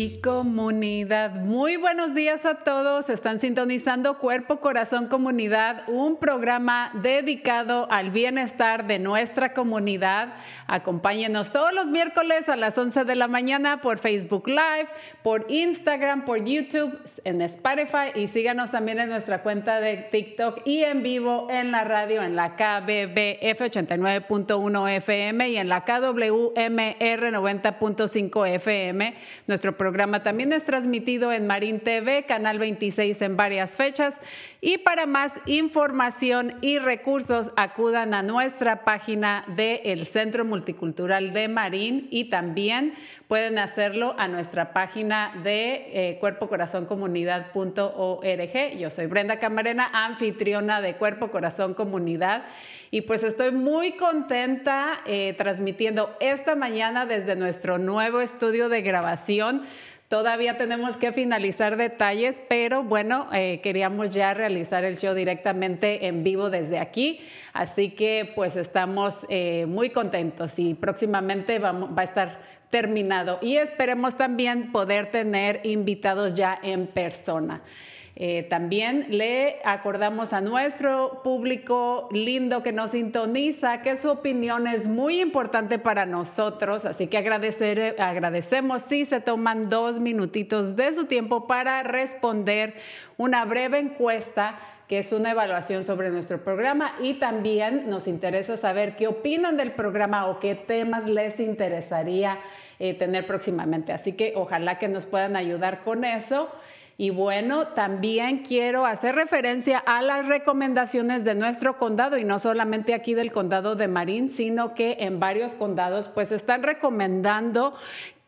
Y comunidad, muy buenos días a todos. Están sintonizando Cuerpo, Corazón, Comunidad, un programa dedicado al bienestar de nuestra comunidad. Acompáñenos todos los miércoles a las 11 de la mañana por Facebook Live, por Instagram, por YouTube, en Spotify y síganos también en nuestra cuenta de TikTok y en vivo en la radio en la KBBF 89.1 FM y en la KWMR 90.5 FM. Nuestro programa también es transmitido en Marín TV, Canal 26 en varias fechas. Y para más información y recursos, acudan a nuestra página del Centro Multicultural de Marín y también pueden hacerlo a nuestra página de eh, cuerpocorazoncomunidad.org. Yo soy Brenda Camarena, anfitriona de Cuerpo Corazón Comunidad. Y pues estoy muy contenta eh, transmitiendo esta mañana desde nuestro nuevo estudio de grabación. Todavía tenemos que finalizar detalles, pero bueno, eh, queríamos ya realizar el show directamente en vivo desde aquí. Así que pues estamos eh, muy contentos y próximamente va a estar terminado. Y esperemos también poder tener invitados ya en persona. Eh, también le acordamos a nuestro público lindo que nos sintoniza que su opinión es muy importante para nosotros, así que agradecemos si se toman dos minutitos de su tiempo para responder una breve encuesta que es una evaluación sobre nuestro programa y también nos interesa saber qué opinan del programa o qué temas les interesaría eh, tener próximamente. Así que ojalá que nos puedan ayudar con eso. Y bueno, también quiero hacer referencia a las recomendaciones de nuestro condado y no solamente aquí del condado de Marín, sino que en varios condados pues están recomendando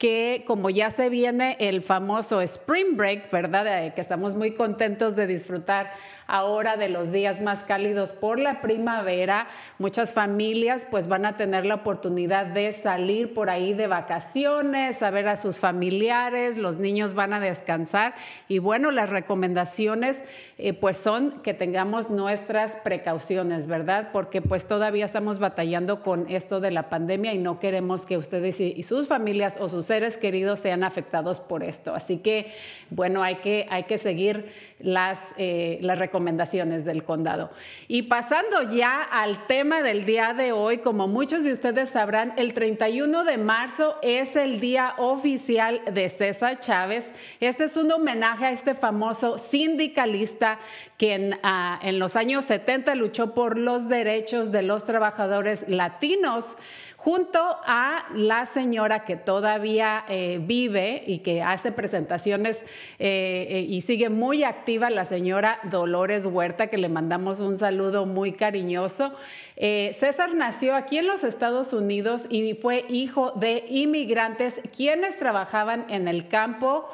que como ya se viene el famoso Spring Break, ¿verdad? Que estamos muy contentos de disfrutar ahora de los días más cálidos por la primavera, muchas familias pues van a tener la oportunidad de salir por ahí de vacaciones, a ver a sus familiares, los niños van a descansar y bueno, las recomendaciones eh, pues son que tengamos nuestras precauciones, ¿verdad? Porque pues todavía estamos batallando con esto de la pandemia y no queremos que ustedes y, y sus familias o sus seres queridos sean afectados por esto. Así que bueno, hay que, hay que seguir las, eh, las recomendaciones del condado. Y pasando ya al tema del día de hoy, como muchos de ustedes sabrán, el 31 de marzo es el día oficial de César Chávez. Este es un homenaje a este famoso sindicalista que en, uh, en los años 70 luchó por los derechos de los trabajadores latinos junto a la señora que todavía eh, vive y que hace presentaciones eh, eh, y sigue muy activa, la señora Dolores Huerta, que le mandamos un saludo muy cariñoso. César nació aquí en los Estados Unidos y fue hijo de inmigrantes quienes trabajaban en el campo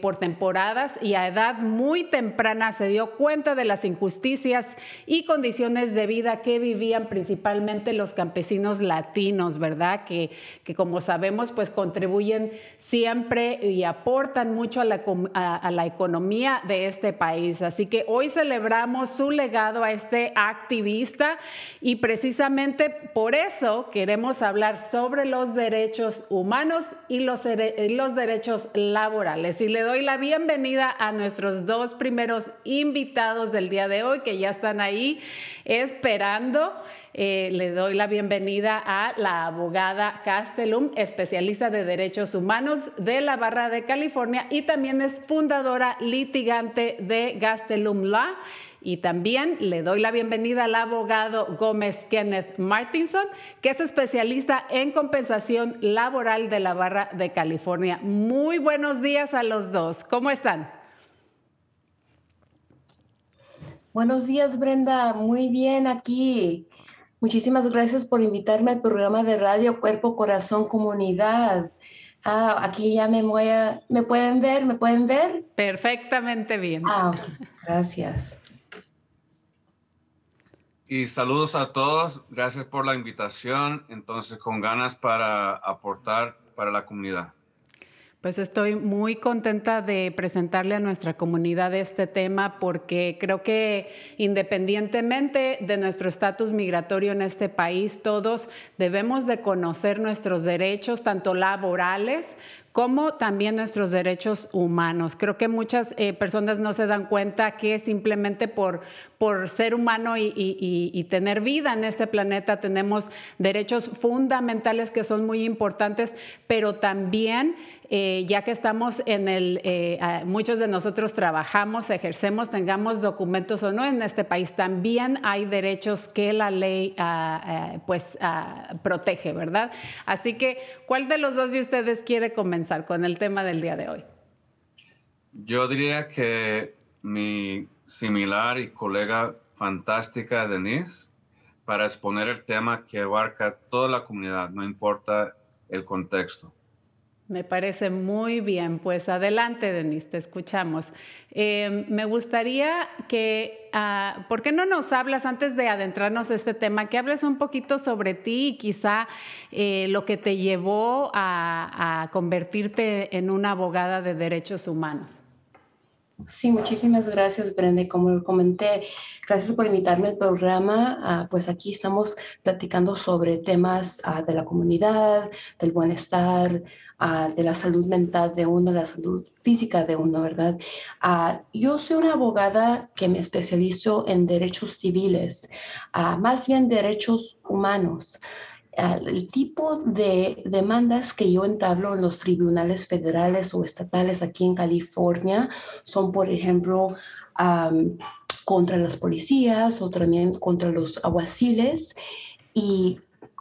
por temporadas y a edad muy temprana se dio cuenta de las injusticias y condiciones de vida que vivían principalmente los campesinos latinos, ¿verdad? Que, que como sabemos, pues contribuyen siempre y aportan mucho a la, a la economía de este país. Así que hoy celebramos su legado a este activista y precisamente por eso queremos hablar sobre los derechos humanos y los, los derechos laborales. Y le doy la bienvenida a nuestros dos primeros invitados del día de hoy que ya están ahí esperando. Eh, le doy la bienvenida a la abogada Castellum, especialista de derechos humanos de la Barra de California y también es fundadora litigante de Gastelum Law. Y también le doy la bienvenida al abogado Gómez Kenneth Martinson, que es especialista en compensación laboral de la Barra de California. Muy buenos días a los dos. ¿Cómo están? Buenos días, Brenda. Muy bien aquí. Muchísimas gracias por invitarme al programa de radio Cuerpo, Corazón, Comunidad. Ah, aquí ya me voy a, ¿me pueden ver? ¿Me pueden ver? Perfectamente bien. Ah, gracias. Y saludos a todos. Gracias por la invitación. Entonces, con ganas para aportar para la comunidad. Pues estoy muy contenta de presentarle a nuestra comunidad este tema porque creo que independientemente de nuestro estatus migratorio en este país, todos debemos de conocer nuestros derechos, tanto laborales como también nuestros derechos humanos. Creo que muchas eh, personas no se dan cuenta que simplemente por, por ser humano y, tener vida en este planeta tenemos derechos fundamentales que son muy importantes, pero también eh, ya que estamos en el, eh, muchos de nosotros trabajamos, ejercemos, tengamos documentos o no en este país, también hay derechos que la ley ah, pues ah, protege, ¿verdad? Así que, ¿cuál de los dos de ustedes quiere comenzar? con el tema del día de hoy? Yo diría que mi similar y colega fantástica Denise para exponer el tema que abarca toda la comunidad, no importa el contexto. Me parece muy bien. Pues adelante, Denise, te escuchamos. Eh, me gustaría que, uh, ¿por qué no nos hablas antes de adentrarnos a este tema, que hables un poquito sobre ti y quizá eh, lo que te llevó a, convertirte en una abogada de derechos humanos? Sí, muchísimas gracias, Brenda. Como comenté, gracias por invitarme al programa. Ah, pues aquí estamos platicando sobre temas ah, de la comunidad, del bienestar, de la salud mental de uno, la salud física de uno, ¿verdad? yo soy una abogada que me especializo en derechos civiles, más bien derechos humanos. El tipo de demandas que yo entablo en los tribunales federales o estatales aquí en California son, por ejemplo, contra las policías o también contra los aguaciles y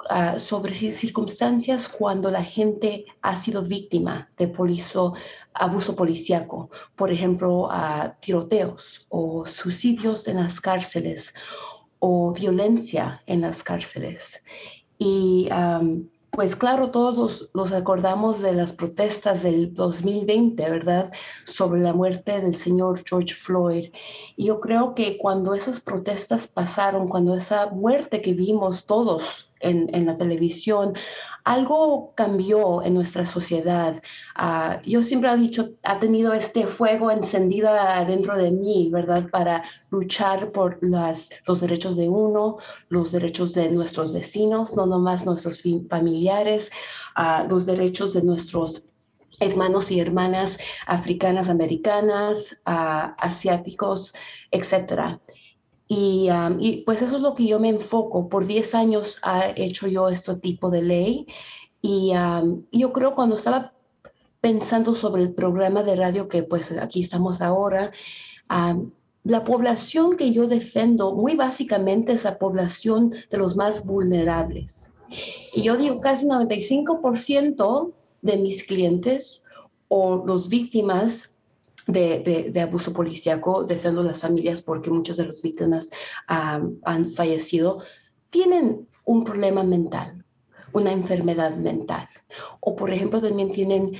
Ah, sobre circunstancias cuando la gente ha sido víctima de abuso policíaco, por ejemplo, a tiroteos o suicidios en las cárceles o violencia en las cárceles. Y pues claro, todos nos acordamos de las protestas del 2020, ¿verdad? Sobre la muerte del señor George Floyd. Y yo creo que cuando esas protestas pasaron, cuando esa muerte que vimos todos en, la televisión, algo cambió en nuestra sociedad. Ah, yo siempre he dicho, ha tenido este fuego encendido dentro de mí, ¿verdad? Para luchar por los derechos de uno, los derechos de nuestros vecinos, no nomás nuestros familiares, uh, los derechos de nuestros hermanos y hermanas africanas, americanas, uh, asiáticos, etcétera. Y, pues eso es lo que yo me enfoco. Por 10 años he hecho yo este tipo de ley. Y yo creo cuando estaba pensando sobre el programa de radio que pues aquí estamos ahora, la población que yo defiendo muy básicamente es la población de los más vulnerables. Y yo digo, casi 95% de mis clientes o los víctimas de, abuso policíaco, defendo las familias porque muchas de las víctimas han fallecido, tienen un problema mental, una enfermedad mental. O por ejemplo también tienen,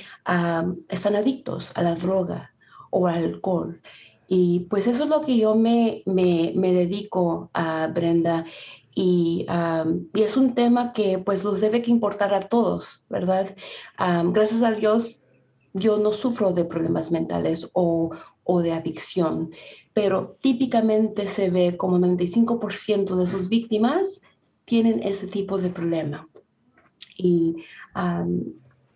están adictos a la droga o al alcohol. Y pues eso es lo que yo me, me, me dedico a Brenda. Y, y, es un tema que pues los debe que importar a todos, ¿verdad? gracias a Dios yo no sufro de problemas mentales o, o de adicción, pero típicamente se ve como 95% de sus víctimas tienen ese tipo de problema. Y,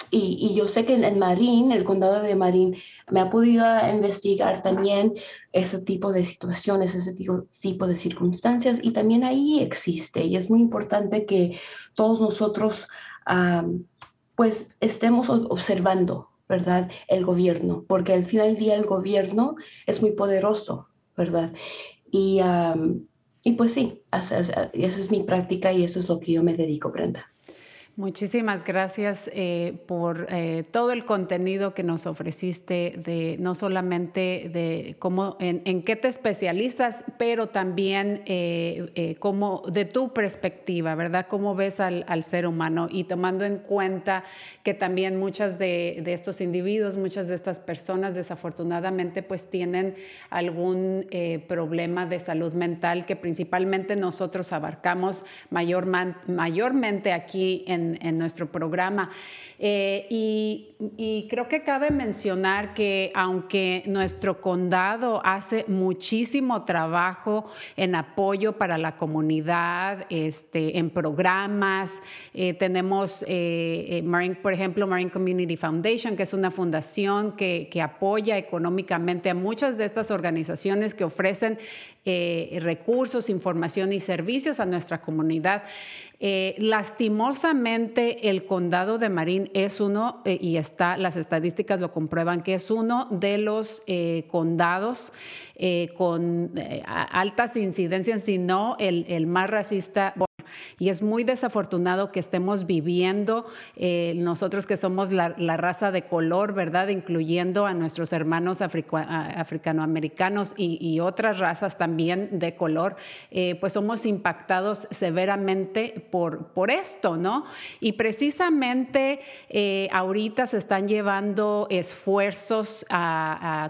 y, yo sé que en, Marín, el condado de Marín, me ha podido investigar también ese tipo de situaciones, ese tipo, tipo de circunstancias, y también ahí existe. Y es muy importante que todos nosotros, pues, estemos observando ¿verdad? El gobierno, porque al final del día el gobierno es muy poderoso, ¿verdad? Y, y pues sí, esa es mi práctica y eso es lo que yo me dedico, Brenda. Muchísimas gracias eh, por eh, todo el contenido que nos ofreciste, de no solamente de cómo, en, qué te especializas, pero también eh, cómo, de tu perspectiva, ¿verdad? Cómo ves al, ser humano y tomando en cuenta que también muchas de, estos individuos, muchas de estas personas desafortunadamente pues tienen algún problema de salud mental que principalmente nosotros abarcamos mayor, mayormente aquí en en, nuestro programa. Eh, y, creo que cabe mencionar que aunque nuestro condado hace muchísimo trabajo en apoyo para la comunidad, este, en programas, eh, tenemos, eh, por ejemplo, Marine Community Foundation, que es una fundación que, que apoya económicamente a muchas de estas organizaciones que ofrecen recursos, información y servicios a nuestra comunidad. Lastimosamente, el condado de Marín es uno, eh, y está, las estadísticas lo comprueban, que es uno de los eh, condados con altas incidencias, si no el más racista y es muy desafortunado que estemos viviendo eh, nosotros que somos la, raza de color, ¿verdad? Incluyendo a nuestros hermanos africanoamericanos y, otras razas también de color, eh, pues somos impactados severamente por, por esto, ¿no? Y precisamente eh, ahorita se están llevando esfuerzos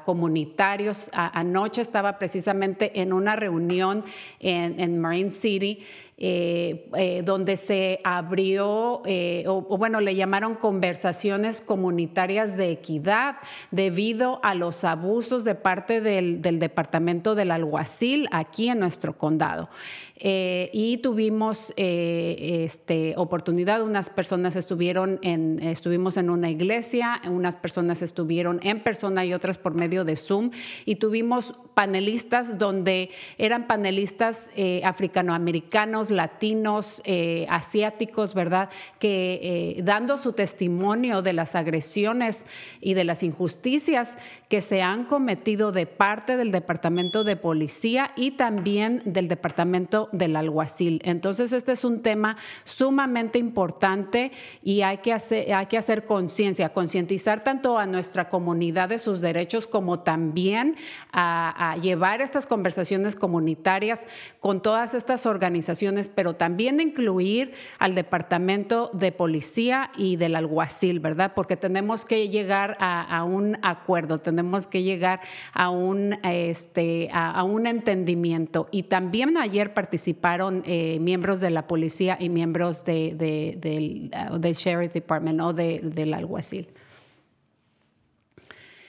comunitarios. anoche estaba precisamente en una reunión en, en Marine City eh, eh, donde se abrió, eh, o, bueno, le llamaron conversaciones comunitarias de equidad debido a los abusos de parte del, del Departamento del Alguacil aquí en nuestro condado. Eh, y tuvimos eh, este, oportunidad, unas personas estuvieron en, estuvimos en una iglesia, unas personas estuvieron en persona y otras por medio de Zoom y tuvimos panelistas donde eran panelistas eh, africanoamericanos, latinos, asiáticos, ¿verdad? Que dando su testimonio de las agresiones y de las injusticias que se han cometido de parte del Departamento de Policía y también del Departamento del alguacil. Entonces, este es un tema sumamente importante y hay que hacer, hay que hacer conciencia, concientizar tanto a nuestra comunidad de sus derechos como también a, llevar estas conversaciones comunitarias con todas estas organizaciones, pero también incluir al Departamento de Policía y del alguacil, ¿verdad? Porque tenemos que llegar a, un acuerdo, tenemos que llegar a un, este, a, un entendimiento. Y también ayer participamos participaron eh, miembros de la policía y miembros de, del, uh, del, Sheriff Department o del alguacil.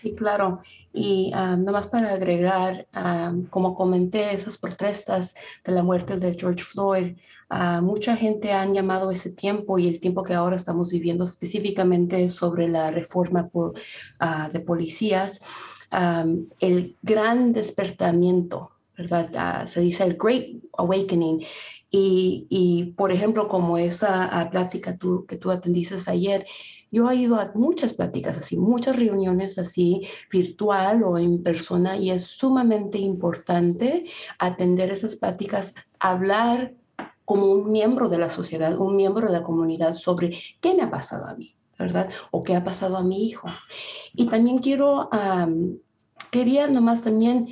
Sí, claro. Y um, nomás para agregar, um, como comenté, esas protestas de la muerte de George Floyd, uh, mucha gente han llamado ese tiempo y el tiempo que ahora estamos viviendo específicamente sobre la reforma uh, de policías, um, el gran despertamiento ¿verdad? Ah, se dice el Great Awakening. Y, y por ejemplo, como esa ah, plática tú, que tú atendiste ayer, yo he ido a muchas pláticas así, muchas reuniones así, virtual o en persona, y es sumamente importante atender esas pláticas, hablar como un miembro de la sociedad, un miembro de la comunidad sobre qué me ha pasado a mí, ¿verdad? O qué ha pasado a mi hijo. Y también quiero, quería nomás también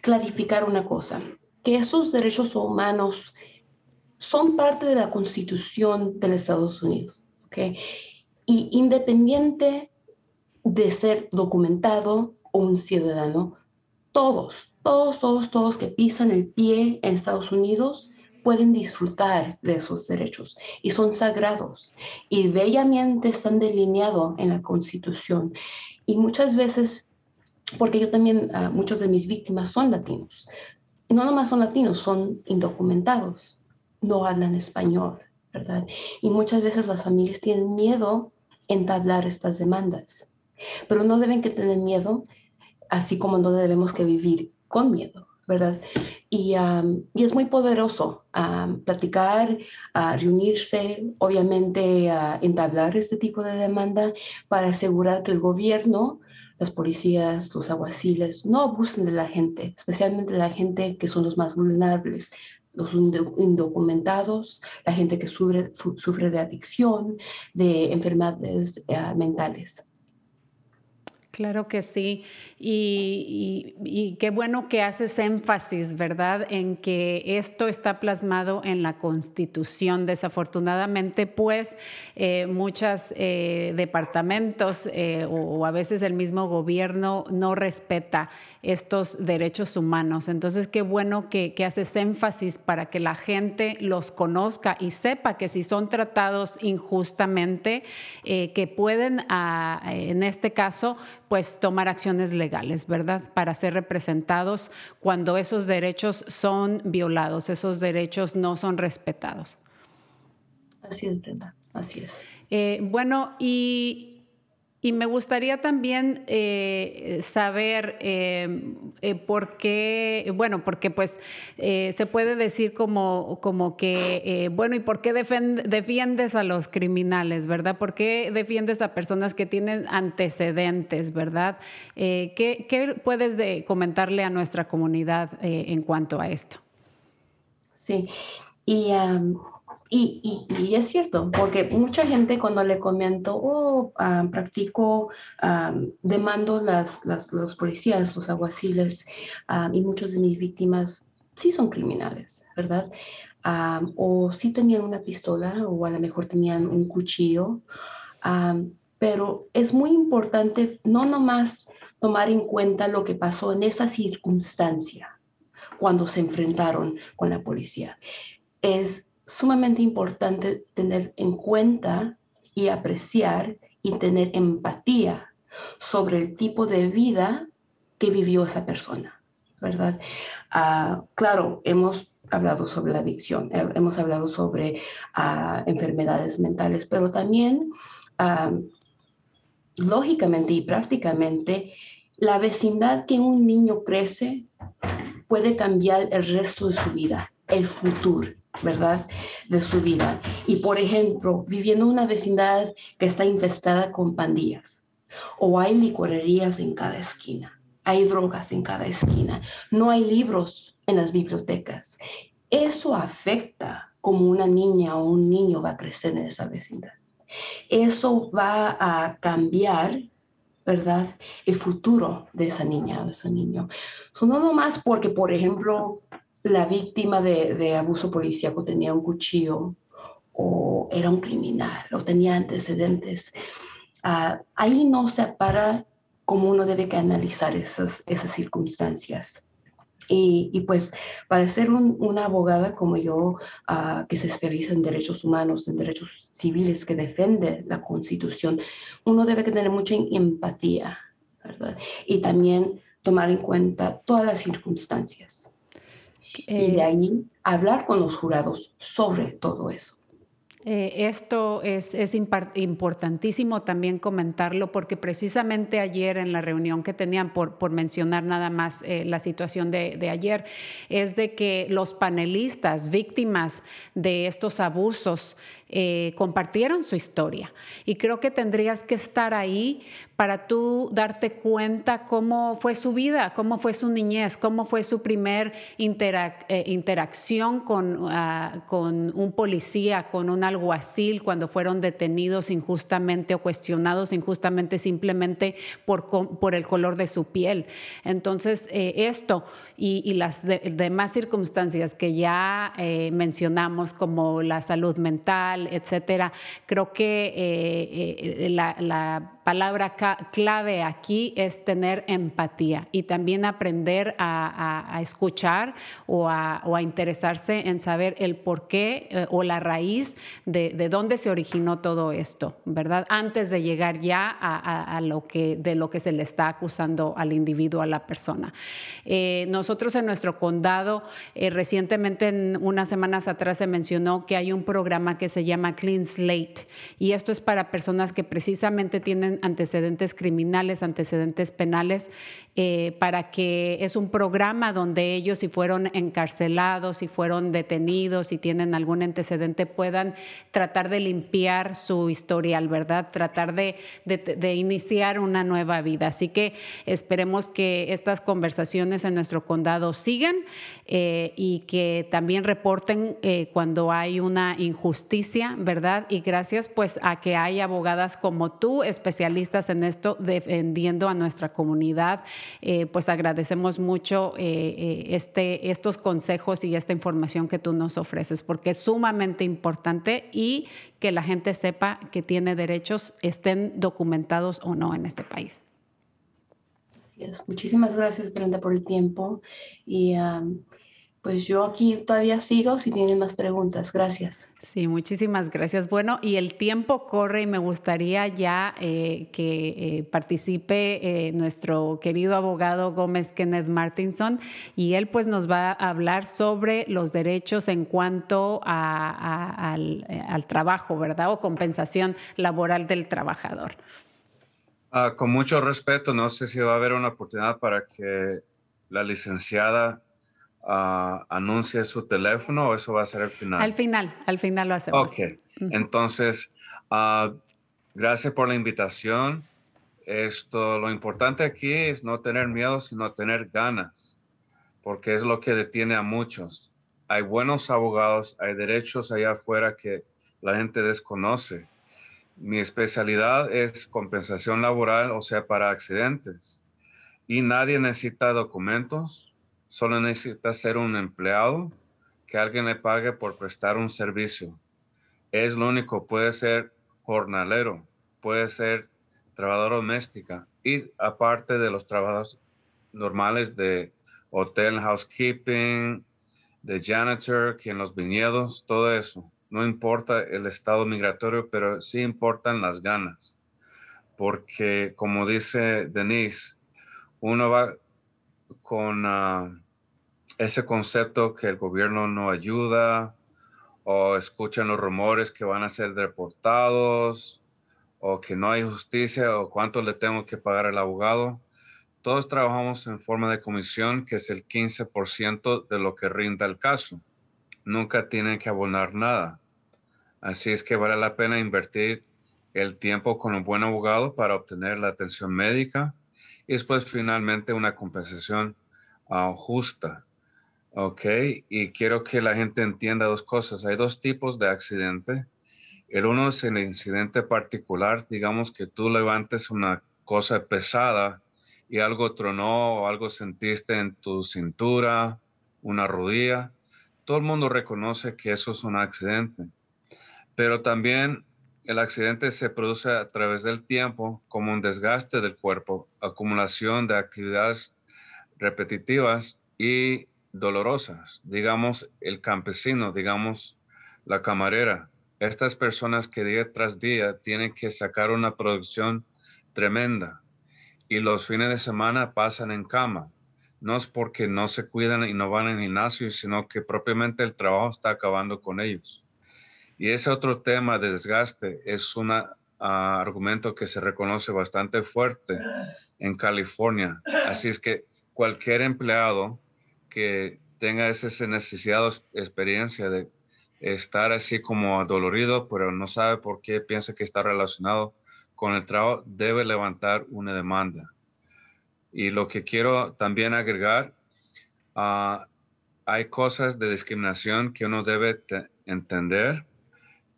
clarificar una cosa, que estos derechos humanos son parte de la constitución de los Estados Unidos, ¿ok? Y independiente de ser documentado o un ciudadano, todos, todos, todos, todos que pisan el pie en Estados Unidos pueden disfrutar de esos derechos y son sagrados y bellamente están delineados en la Constitución. Y muchas veces, porque yo también, uh, muchos de mis víctimas son latinos, no nomás son latinos, son indocumentados, no hablan español, ¿verdad? Y muchas veces las familias tienen miedo entablar estas demandas, pero no deben que tener miedo, así como no debemos que vivir con miedo. ¿verdad? Y, y, es muy poderoso platicar, reunirse, obviamente entablar este tipo de demanda para asegurar que el gobierno, las policías, los aguaciles no abusen de la gente, especialmente de la gente que son los más vulnerables, los indocumentados, la gente que sufre, sufre de adicción, de enfermedades eh, mentales. Claro que sí. Y, qué bueno que haces énfasis, ¿verdad?, en que esto está plasmado en la Constitución. Desafortunadamente, pues, eh, muchos eh, departamentos eh, o, a veces el mismo gobierno no respeta estos derechos humanos. Entonces, qué bueno que, haces énfasis para que la gente los conozca y sepa que si son tratados injustamente, que pueden, ah, en este caso, pues tomar acciones legales, ¿verdad? Para ser representados cuando esos derechos son violados, esos derechos no son respetados. Así es, Brenda, así es. Eh, bueno, y y me gustaría también eh, saber eh, eh, por qué, bueno, porque pues se puede decir como, como que, bueno, ¿y por qué defiendes a los criminales, verdad? ¿Por qué defiendes a personas que tienen antecedentes, verdad? ¿qué, ¿qué, puedes de comentarle a nuestra comunidad en cuanto a esto? Sí, y y, y, es cierto, porque mucha gente cuando le comento, oh, ah, practico, ah, demando las, las, los policías, los aguaciles, ah, y muchos de mis víctimas sí son criminales, ¿verdad? o sí tenían una pistola o a lo mejor tenían un cuchillo, pero es muy importante no nomás tomar en cuenta lo que pasó en esa circunstancia cuando se enfrentaron con la policía. Es sumamente importante tener en cuenta y apreciar y tener empatía sobre el tipo de vida que vivió esa persona, ¿verdad? Ah, claro, hemos hablado sobre la adicción, eh, hemos hablado sobre ah, enfermedades mentales, pero también, ah, lógicamente y prácticamente, la vecindad que un niño crece puede cambiar el resto de su vida, el futuro. ¿Verdad? De su vida. Y por ejemplo, viviendo en una vecindad que está infestada con pandillas, o hay licorerías en cada esquina, hay drogas en cada esquina, no hay libros en las bibliotecas. Eso afecta como una niña o un niño va a crecer en esa vecindad. Eso va a cambiar ¿verdad? El futuro de esa niña o de ese niño. son no nomás porque, por ejemplo, la víctima de, abuso policíaco tenía un cuchillo o era un criminal o tenía antecedentes, ah, ahí no se para cómo uno debe que analizar esas, circunstancias. Y, pues para ser una abogada como yo, ah, que se especializa en derechos humanos, en derechos civiles, que defiende la constitución, uno debe tener mucha empatía. Y también tomar en cuenta todas las circunstancias y de eh, ahí hablar con los jurados sobre todo eso. Eh, esto es, es importantísimo también comentarlo porque precisamente ayer en la reunión que tenían, por, por mencionar nada más eh, la situación de, de, ayer, es de que los panelistas víctimas de estos abusos eh, compartieron su historia. Y creo que tendrías que estar ahí para tú darte cuenta cómo fue su vida, cómo fue su niñez, cómo fue su primer eh, interacción con, ah, con un policía, con un alguacil, cuando fueron detenidos injustamente o cuestionados injustamente simplemente por, por el color de su piel. Entonces, eh, esto y, las demás circunstancias que ya eh, mencionamos, como la salud mental, etcétera, creo que la, la palabra clave aquí es tener empatía y también aprender a, escuchar o a, interesarse en saber el por qué eh, o la raíz de, dónde se originó todo esto, ¿verdad? Antes de llegar ya a, lo que, de lo que se le está acusando al individuo, a la persona. Eh, nosotros en nuestro condado, eh, recientemente, en unas semanas atrás, se mencionó que hay un programa que se llama Clean Slate y esto es para personas que precisamente tienen antecedentes criminales, antecedentes penales, eh, para que es un programa donde ellos si fueron encarcelados, si fueron detenidos, si tienen algún antecedente, puedan tratar de limpiar su historial, ¿verdad? Tratar de, de, iniciar una nueva vida. Así que esperemos que estas conversaciones en nuestro condado sigan eh, y que también reporten eh, cuando hay una injusticia, ¿verdad? Y gracias pues a que hay abogadas como tú, especialistas en esto, defendiendo a nuestra comunidad. Eh, pues agradecemos mucho eh, eh, este, estos consejos y esta información que tú nos ofreces, porque es sumamente importante y que la gente sepa que tiene derechos, estén documentados o no en este país. Muchísimas gracias, Brenda, por el tiempo. Y pues yo aquí todavía sigo si tienen más preguntas. Gracias. Sí, muchísimas gracias. Bueno, y el tiempo corre y me gustaría ya eh, que eh, participe eh, nuestro querido abogado Gómez Kenneth Martinson y él pues nos va a hablar sobre los derechos en cuanto al, al, trabajo, ¿verdad? O compensación laboral del trabajador. Ah, con mucho respeto, no sé si va a haber una oportunidad para que la licenciada uh, anuncie su teléfono o eso va a ser al final? Al final, al final lo hacemos. Ok, entonces, uh, gracias por la invitación. Esto, lo importante aquí es no tener miedo, sino tener ganas, porque es lo que detiene a muchos. Hay buenos abogados, hay derechos allá afuera que la gente desconoce. Mi especialidad es compensación laboral, o sea, para accidentes. Y nadie necesita documentos, Solo necesita ser un empleado que alguien le pague por prestar un servicio. Es lo único, puede ser jornalero, puede ser trabajador doméstica y aparte de los trabajos normales de hotel, housekeeping, de janitor, que en los viñedos, todo eso. No importa el estado migratorio, pero sí importan las ganas. Porque como dice Denise, uno va con ah, ese concepto que el gobierno no ayuda o escuchan los rumores que van a ser deportados o que no hay justicia o cuánto le tengo que pagar al abogado. Todos trabajamos en forma de comisión, que es el 15% de lo que rinda el caso. Nunca tienen que abonar nada. Así es que vale la pena invertir el tiempo con un buen abogado para obtener la atención médica y después finalmente una compensación ah, justa. Ok, y quiero que la gente entienda dos cosas. Hay dos tipos de accidente. El uno es el incidente particular, digamos que tú levantes una cosa pesada y algo tronó o algo sentiste en tu cintura, una rodilla. Todo el mundo reconoce que eso es un accidente. Pero también el accidente se produce a través del tiempo como un desgaste del cuerpo, acumulación de actividades repetitivas y dolorosas, digamos el campesino, digamos la camarera, estas personas que día tras día tienen que sacar una producción tremenda y los fines de semana pasan en cama. No es porque no se cuidan y no van al gimnasio, sino que propiamente el trabajo está acabando con ellos. Y ese otro tema de desgaste es un ah, argumento que se reconoce bastante fuerte en California. Así es que cualquier empleado que tenga esa necesidad o experiencia de estar así como dolorido, pero no sabe por qué piensa que está relacionado con el trabajo, debe levantar una demanda. Y lo que quiero también agregar, uh, hay cosas de discriminación que uno debe entender,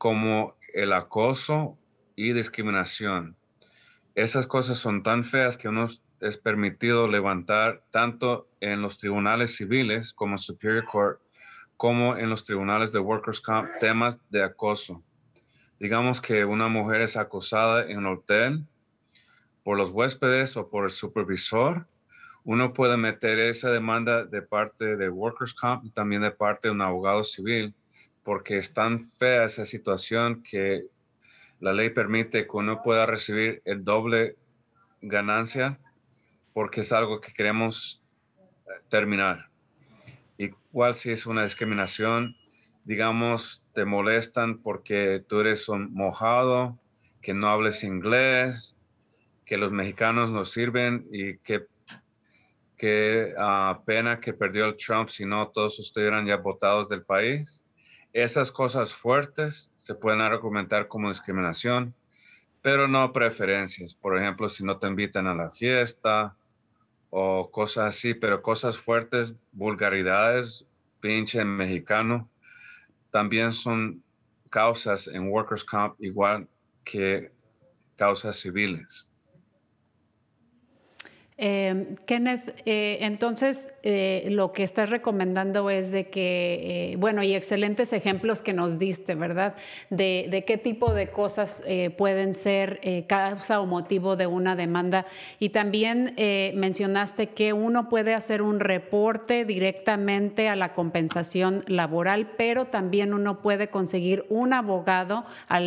como el acoso y discriminación. Esas cosas son tan feas que uno es permitido levantar tanto en los tribunales civiles como Superior Court, como en los tribunales de Workers' Comp, temas de acoso. Digamos que una mujer es acosada en un hotel por los huéspedes o por el supervisor, uno puede meter esa demanda de parte de Workers' Comp también de parte de un abogado civil, porque es tan fea esa situación que la ley permite que uno pueda recibir el doble ganancia porque es algo que queremos eh, terminar. Igual si es una discriminación, digamos, te molestan porque tú eres un mojado, que no hables inglés, que los mexicanos no sirven y que qué ah, pena que perdió el Trump, si no todos estuvieran ya votados del país. Esas cosas fuertes se pueden argumentar como discriminación, pero no preferencias. Por ejemplo, si no te invitan a la fiesta o cosas así, pero cosas fuertes, vulgaridades, pinche mexicano, también son causas en Workers' Comp igual que causas civiles. Eh, Kenneth, eh, entonces eh, lo que estás recomendando es de que, eh, bueno, y excelentes ejemplos que nos diste, ¿verdad? De, qué tipo de cosas pueden ser causa o motivo de una demanda. Y también mencionaste que uno puede hacer un reporte directamente a la compensación laboral, pero también uno puede conseguir un abogado a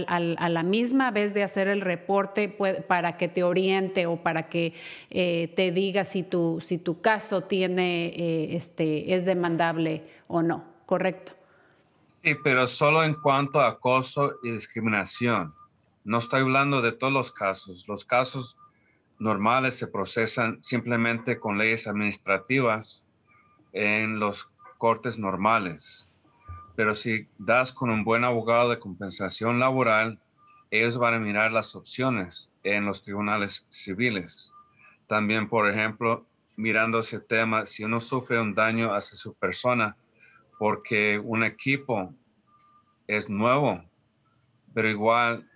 la misma vez de hacer el reporte para que te oriente o para que te diga si tu, si tu caso tiene, eh, este, es demandable o no, ¿correcto? Sí, pero solo en cuanto a acoso y discriminación. No estoy hablando de todos los casos. Los casos normales se procesan simplemente con leyes administrativas en los cortes normales. Pero si das con un buen abogado de compensación laboral, ellos van a mirar las opciones en los tribunales civiles. También, por ejemplo, mirando ese tema, si uno sufre un daño hacia su persona porque un equipo es nuevo, pero igual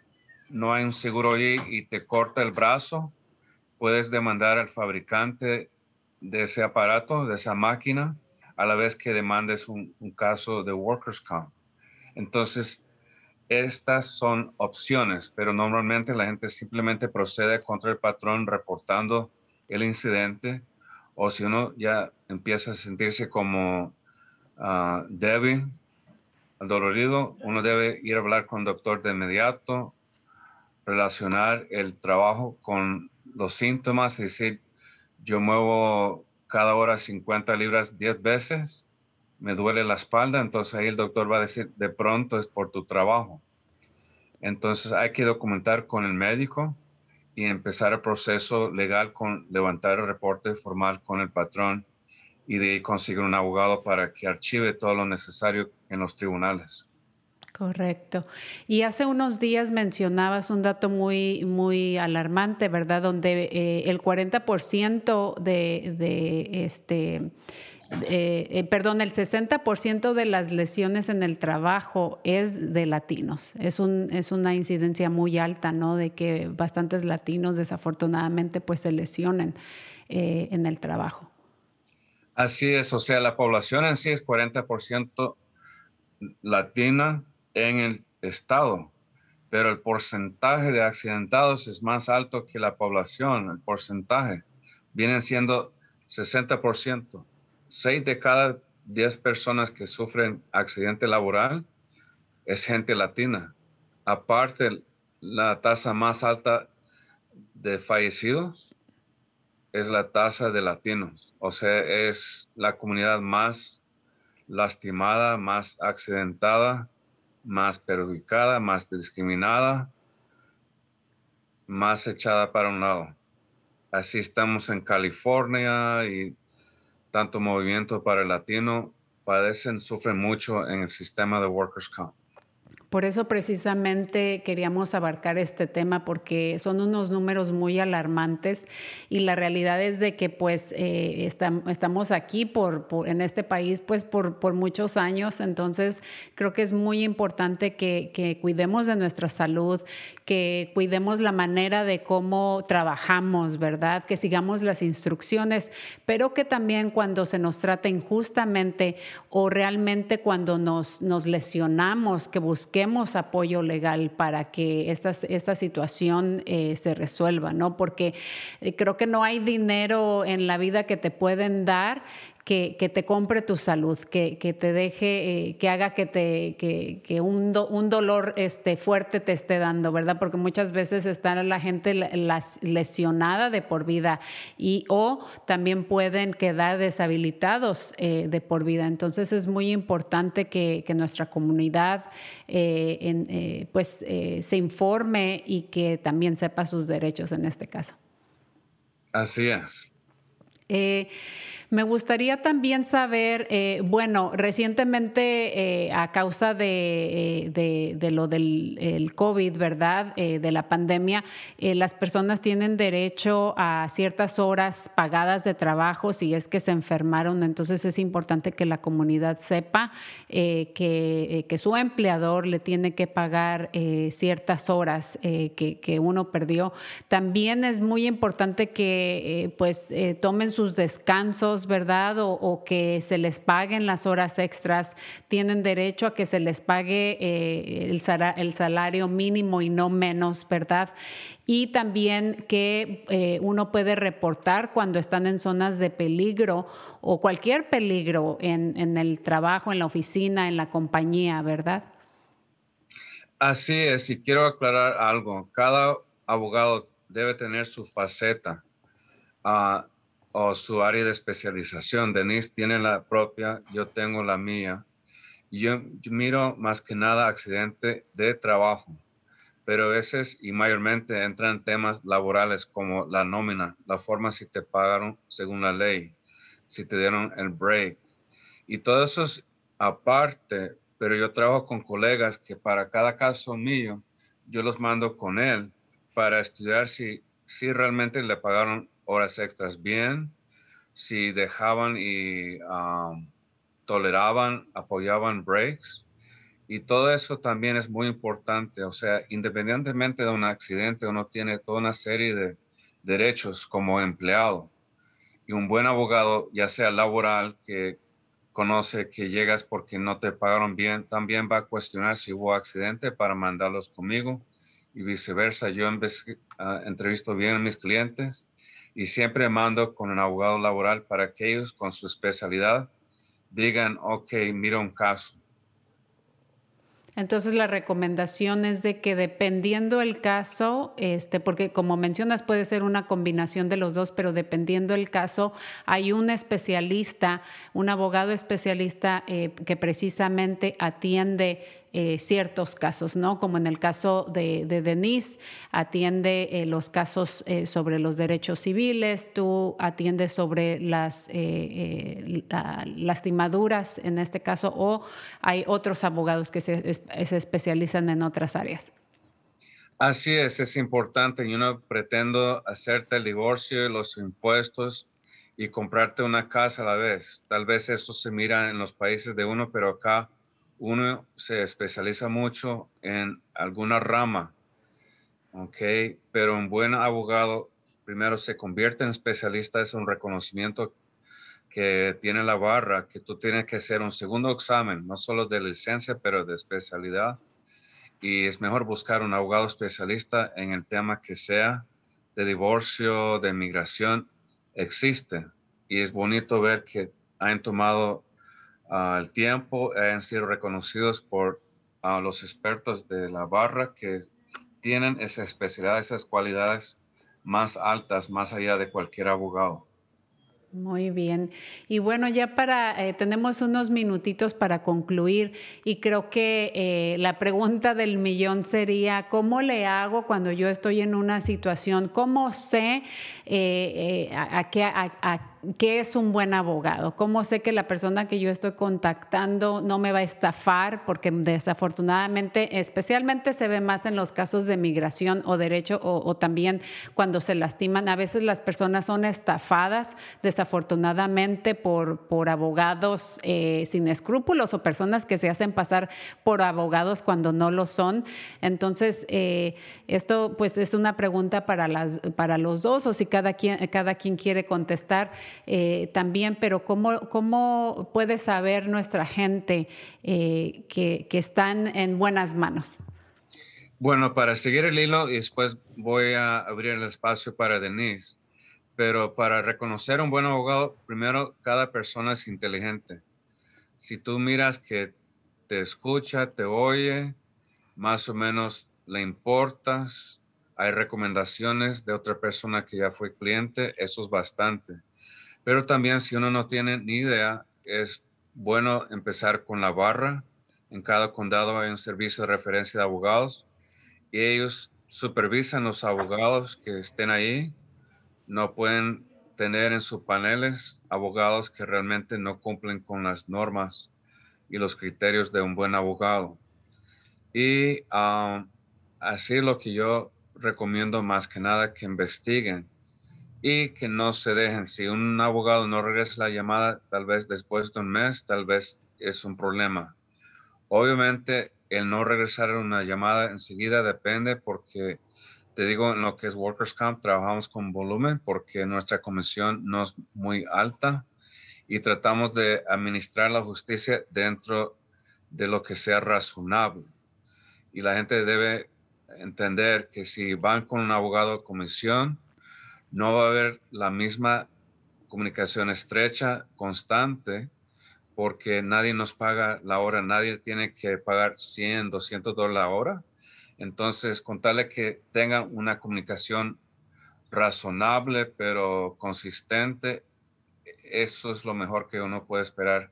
no hay un seguro allí y te corta el brazo, puedes demandar al fabricante de ese aparato, de esa máquina, a la vez que demandes un caso de workers' comp. Entonces, estas son opciones, pero normalmente la gente simplemente procede contra el patrón reportando el incidente o si uno ya empieza a sentirse como uh, débil, dolorido, uno debe ir a hablar con el doctor de inmediato, relacionar el trabajo con los síntomas, es decir, yo muevo cada hora 50 libras 10 veces, me duele la espalda, entonces ahí el doctor va a decir, de pronto es por tu trabajo. Entonces hay que documentar con el médico y empezar el proceso legal con levantar el reporte formal con el patrón y de ahí conseguir un abogado para que archive todo lo necesario en los tribunales. Correcto. Y hace unos días mencionabas un dato muy, muy alarmante, ¿verdad? Donde eh, el 40% de, de este eh, eh, perdón, el 60% de las lesiones en el trabajo es de latinos. Es, un, es una incidencia muy alta, ¿no? De que bastantes latinos desafortunadamente pues se lesionen eh, en el trabajo. Así es, o sea, la población en sí es 40% latina en el estado, pero el porcentaje de accidentados es más alto que la población, el porcentaje. Vienen siendo 60%. 6 de cada 10 personas que sufren accidente laboral es gente latina. Aparte, la tasa más alta de fallecidos es la tasa de latinos. O sea, es la comunidad más lastimada, más accidentada, más perjudicada, más discriminada, más echada para un lado. Así estamos en California y tanto movimiento para el latino padecen, sufren mucho en el sistema de Workers' Comp. Por eso precisamente queríamos abarcar este tema porque son unos números muy alarmantes y la realidad es de que pues eh, estamos aquí por, en este país pues por, por, muchos años, entonces creo que es muy importante que, que, cuidemos de nuestra salud, que cuidemos la manera de cómo trabajamos, ¿verdad? Que sigamos las instrucciones, pero que también cuando se nos trata injustamente o realmente cuando nos, nos lesionamos, que busquemos apoyo legal para que esta, esta situación eh, se resuelva, ¿no? Porque eh, creo que no hay dinero en la vida que te pueden dar que, te compre tu salud, que, te deje, eh, que haga que, te, que, un, un, dolor este, fuerte te esté dando, ¿verdad? Porque muchas veces está la gente lesionada de por vida y o también pueden quedar deshabilitados eh, de por vida. Entonces es muy importante que, nuestra comunidad eh, pues se informe y que también sepa sus derechos en este caso. Así es. Me gustaría también saber, eh, bueno, recientemente eh, a causa de, eh, lo del COVID, ¿verdad? de la pandemia, las personas tienen derecho a ciertas horas pagadas de trabajo si es que se enfermaron. Entonces es importante que la comunidad sepa que, su empleador le tiene que pagar ciertas horas que, que, uno perdió. También es muy importante que pues tomen sus descansos ¿verdad? O, que se les paguen las horas extras, tienen derecho a que se les pague eh, el, salario mínimo y no menos, ¿verdad? Y también que eh, uno puede reportar cuando están en zonas de peligro o cualquier peligro en, el trabajo, en la oficina, en la compañía, ¿verdad? Así es, y quiero aclarar algo. Cada abogado debe tener su faceta. Uh, o su área de especialización. Denise tiene la propia, yo tengo la mía. Yo, miro más que nada accidente de trabajo, pero a veces y mayormente entran temas laborales como la nómina, la forma si te pagaron según la ley, si te dieron el break. Y todo eso es aparte, pero yo trabajo con colegas que para cada caso mío, yo los mando con él para estudiar si, si realmente le pagaron horas extras bien, si dejaban y um, toleraban, apoyaban breaks. Y todo eso también es muy importante. O sea, independientemente de un accidente, uno tiene toda una serie de derechos como empleado. Y un buen abogado, ya sea laboral, que conoce que llegas porque no te pagaron bien, también va a cuestionar si hubo accidente para mandarlos conmigo y viceversa. Yo uh, entrevisto bien a mis clientes y siempre mando con un abogado laboral para que ellos con su especialidad digan, ok, mira un caso. Entonces la recomendación es de que dependiendo el caso, este, porque como mencionas puede ser una combinación de los dos, pero dependiendo el caso, hay un especialista, un abogado especialista eh, que precisamente atiende eh, ciertos casos, ¿no? Como en el caso de, Denise, atiende eh, los casos eh, sobre los derechos civiles, tú atiendes sobre las lastimaduras en este caso, o hay otros abogados que se, especializan en otras áreas. Así es, es importante. Yo no pretendo hacerte el divorcio, los impuestos y comprarte una casa a la vez. Tal vez eso se mira en los países de uno, pero acá uno se especializa mucho en alguna rama, ¿ok? Pero un buen abogado primero se convierte en especialista, es un reconocimiento que tiene la barra, que tú tienes que hacer un segundo examen, no solo de licencia, pero de especialidad. Y es mejor buscar un abogado especialista en el tema que sea de divorcio, de migración, existe. Y es bonito ver que han tomado al tiempo han sido reconocidos por los expertos de la barra que tienen esa especialidad, esas cualidades más altas, más allá de cualquier abogado. Muy bien. Y bueno, ya para, eh, tenemos unos minutitos para concluir y creo que eh, la pregunta del millón sería, ¿cómo le hago cuando yo estoy en una situación? ¿Cómo sé eh, a, qué... A, ¿qué es un buen abogado? ¿Cómo sé que la persona que yo estoy contactando no me va a estafar? Porque desafortunadamente, especialmente se ve más en los casos de migración o derecho o, también cuando se lastiman. A veces las personas son estafadas desafortunadamente por, por abogados eh, sin escrúpulos o personas que se hacen pasar por abogados cuando no lo son. Entonces, eh, esto pues es una pregunta para, las, para los dos o si cada quien, cada quien quiere contestar eh, también, pero ¿cómo, ¿cómo puede saber nuestra gente eh, que, que están en buenas manos? Bueno, para seguir el hilo y después voy a abrir el espacio para Denise, pero para reconocer un buen abogado, primero cada persona es inteligente. Si tú miras que te escucha, te oye, más o menos le importas, hay recomendaciones de otra persona que ya fue cliente, eso es bastante. Pero también si uno no tiene ni idea, es bueno empezar con la barra. En cada condado hay un servicio de referencia de abogados y ellos supervisan los abogados que estén ahí. No pueden tener en sus paneles abogados que realmente no cumplen con las normas y los criterios de un buen abogado. Y ah, así lo que yo recomiendo más que nada que investiguen y que no se dejen. Si un abogado no regresa la llamada, tal vez después de un mes, tal vez es un problema. Obviamente, el no regresar una llamada enseguida depende porque, te digo, en lo que es Workers Comp, trabajamos con volumen porque nuestra comisión no es muy alta y tratamos de administrar la justicia dentro de lo que sea razonable. Y la gente debe entender que si van con un abogado de comisión, no va a haber la misma comunicación estrecha, constante, porque nadie nos paga la hora, nadie tiene que pagar 100, 200 dólares la hora. Entonces, contarle que tengan una comunicación razonable, pero consistente, eso es lo mejor que uno puede esperar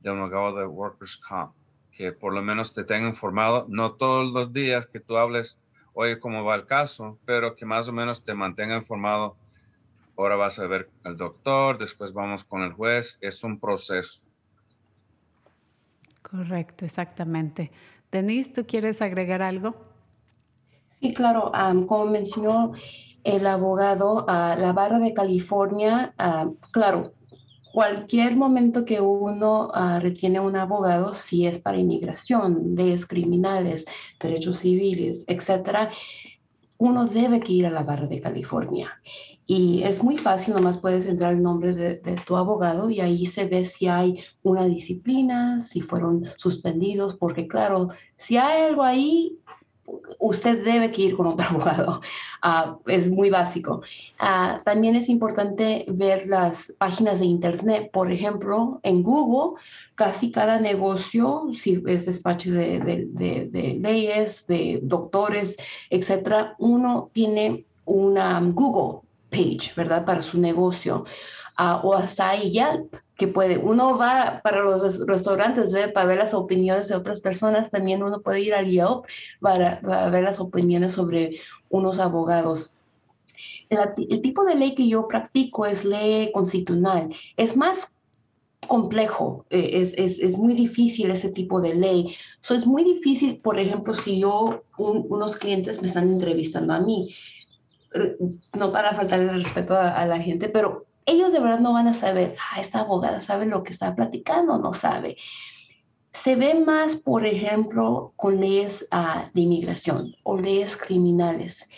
de un abogado de Workers' Comp, que por lo menos te tenga informado, no todos los días que tú hables oye cómo va el caso, pero que más o menos te mantenga informado. Ahora vas a ver al doctor, después vamos con el juez, es un proceso. Correcto, exactamente. Denise, ¿tú quieres agregar algo? Sí, claro. como mencionó el abogado, a la barra de California, claro, cualquier momento que uno uh, retiene un abogado, si es para inmigración, leyes criminales, derechos civiles, etcétera, uno debe que ir a la barra de California. Y es muy fácil, nomás puedes entrar el nombre de, de, tu abogado y ahí se ve si hay una disciplina, si fueron suspendidos, porque claro, si hay algo ahí, usted debe que ir con otro abogado. Uh, es muy básico. Uh, también es importante ver las páginas de Internet. Por ejemplo, en Google, casi cada negocio, si es despacho de, de, de, de leyes, de doctores, etcétera, uno tiene una Google page, ¿verdad? Para su negocio. Uh, o hasta Yelp que puede, uno va para los restaurantes ¿ve? para ver las opiniones de otras personas, también uno puede ir al Yelp para, ver las opiniones sobre unos abogados. El, el, tipo de ley que yo practico es ley constitucional. Es más complejo, eh, es, es, es, muy difícil ese tipo de ley. So, es muy difícil, por ejemplo, si yo, unos clientes me están entrevistando a mí, eh, no para faltar el respeto a, a la gente, pero ellos de verdad no van a saber, ah, esta abogada sabe lo que está platicando, no sabe. Se ve más, por ejemplo, con leyes uh, de inmigración o leyes criminales.